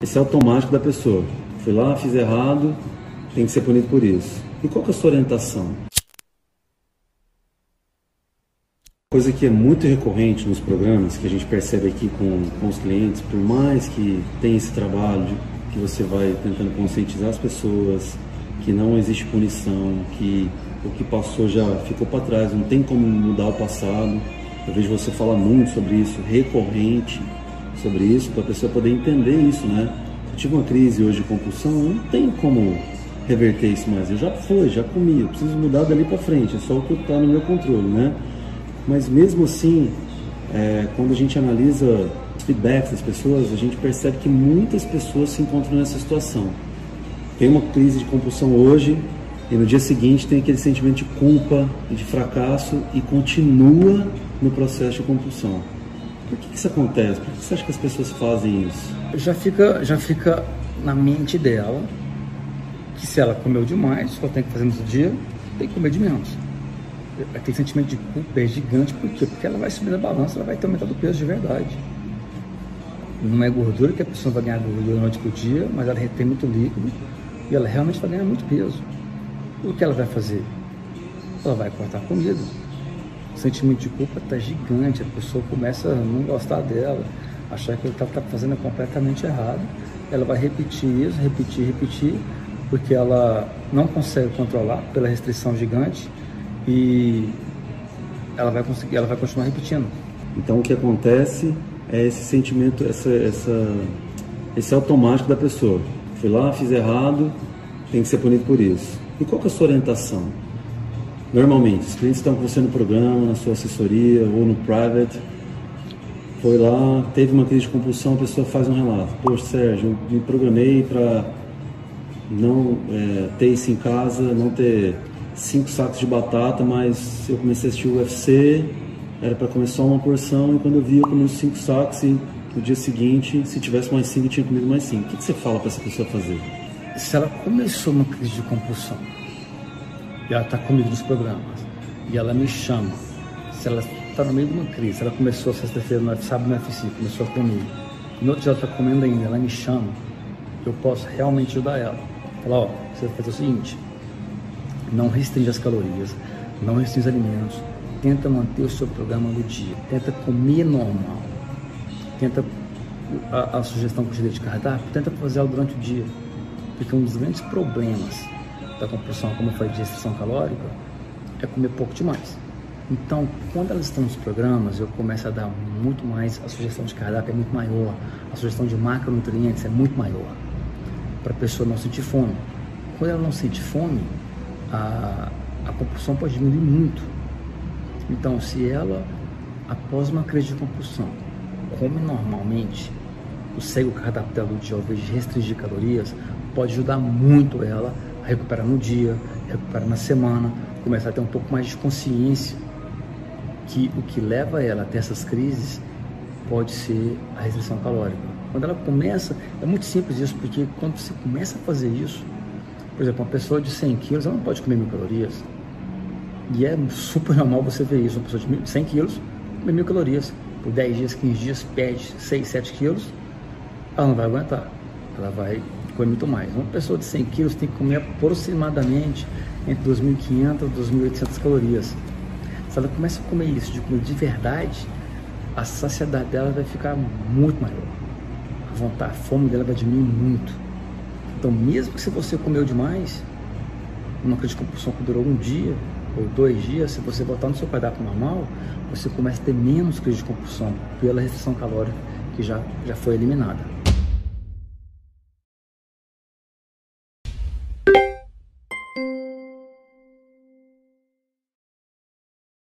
Esse é automático da pessoa. Fui lá, fiz errado, tem que ser punido por isso. E qual que é a sua orientação? Coisa que é muito recorrente nos programas, que a gente percebe aqui com, com os clientes, por mais que tenha esse trabalho de, que você vai tentando conscientizar as pessoas, que não existe punição, que o que passou já ficou para trás, não tem como mudar o passado. Eu vejo você falar muito sobre isso, recorrente, sobre isso, para a pessoa poder entender isso, né? Eu tive uma crise hoje de compulsão, não tem como reverter isso mais. Eu já foi, já comi, eu preciso mudar dali para frente, é só o que está no meu controle, né? Mas mesmo assim, é, quando a gente analisa os feedbacks das pessoas, a gente percebe que muitas pessoas se encontram nessa situação. Tem uma crise de compulsão hoje e no dia seguinte tem aquele sentimento de culpa de fracasso e continua no processo de compulsão. Por que, isso acontece? Por que você acha que as pessoas fazem isso? Já fica, já fica na mente dela que se ela comeu demais, ela tem que fazer no dia, tem que comer de menos. Aquele sentimento de culpa é gigante, por quê? Porque ela vai subir na balança, ela vai ter aumentado o peso de verdade. Não é gordura que a pessoa vai ganhar gordura noite por dia, mas ela retém muito líquido e ela realmente vai ganhar muito peso. O que ela vai fazer? Ela vai cortar comida o sentimento de culpa está gigante, a pessoa começa a não gostar dela, achar que ele está tá fazendo completamente errado. Ela vai repetir isso, repetir, repetir, porque ela não consegue controlar pela restrição gigante e ela vai conseguir, ela vai continuar repetindo. Então o que acontece é esse sentimento, essa, essa, esse automático da pessoa. Fui lá, fiz errado, tem que ser punido por isso. E qual que é a sua orientação? Normalmente, os clientes estão com você no programa, na sua assessoria ou no private. Foi lá, teve uma crise de compulsão, a pessoa faz um relato. Poxa, Sérgio, eu me programei para não é, ter isso em casa, não ter cinco sacos de batata, mas eu comecei a assistir o UFC, era para comer só uma porção, e quando eu vi, eu comi os cinco sacos e no dia seguinte, se tivesse mais cinco, eu tinha comido mais cinco. O que, que você fala para essa pessoa fazer? Se ela começou uma crise de compulsão, e ela está comigo nos programas, e ela me chama, se ela está no meio de uma crise, ela começou sexta-feira, no sábado no FC, começou comigo, no outro dia ela está comendo ainda, ela me chama, eu posso realmente ajudar ela. Falar, ó, você vai fazer o seguinte, não restringe as calorias, não restringe os alimentos, tenta manter o seu programa no dia, tenta comer normal, tenta a, a sugestão que eu te dei de cardápio, tenta fazer ela durante o dia, porque um dos grandes problemas da compulsão, como falei, de restrição calórica, é comer pouco demais. Então, quando elas estão nos programas, eu começo a dar muito mais, a sugestão de cardápio é muito maior, a sugestão de macronutrientes é muito maior, para a pessoa não sentir fome. Quando ela não sente fome, a, a compulsão pode diminuir muito. Então, se ela, após uma crise de compulsão, come normalmente, o segue o cardápio dela do dia ao invés de restringir calorias, pode ajudar muito ela recuperar no dia, recuperar na semana, começar a ter um pouco mais de consciência que o que leva ela a ter essas crises pode ser a restrição calórica. Quando ela começa, é muito simples isso, porque quando você começa a fazer isso, por exemplo, uma pessoa de 100 quilos, ela não pode comer mil calorias. E é super normal você ver isso, uma pessoa de 100 quilos comer mil calorias. Por 10 dias, 15 dias, perde 6, 7 quilos, ela não vai aguentar. Ela vai comer muito mais. Uma pessoa de 100 quilos tem que comer aproximadamente entre 2.500 e 2.800 calorias. Se ela começa a comer isso, de comer de verdade, a saciedade dela vai ficar muito maior. A vontade, a fome dela vai diminuir muito. Então, mesmo que se você comeu demais, uma crise de compulsão que durou um dia ou dois dias, se você botar no seu cardápio normal, você começa a ter menos crise de compulsão pela restrição calórica que já, já foi eliminada.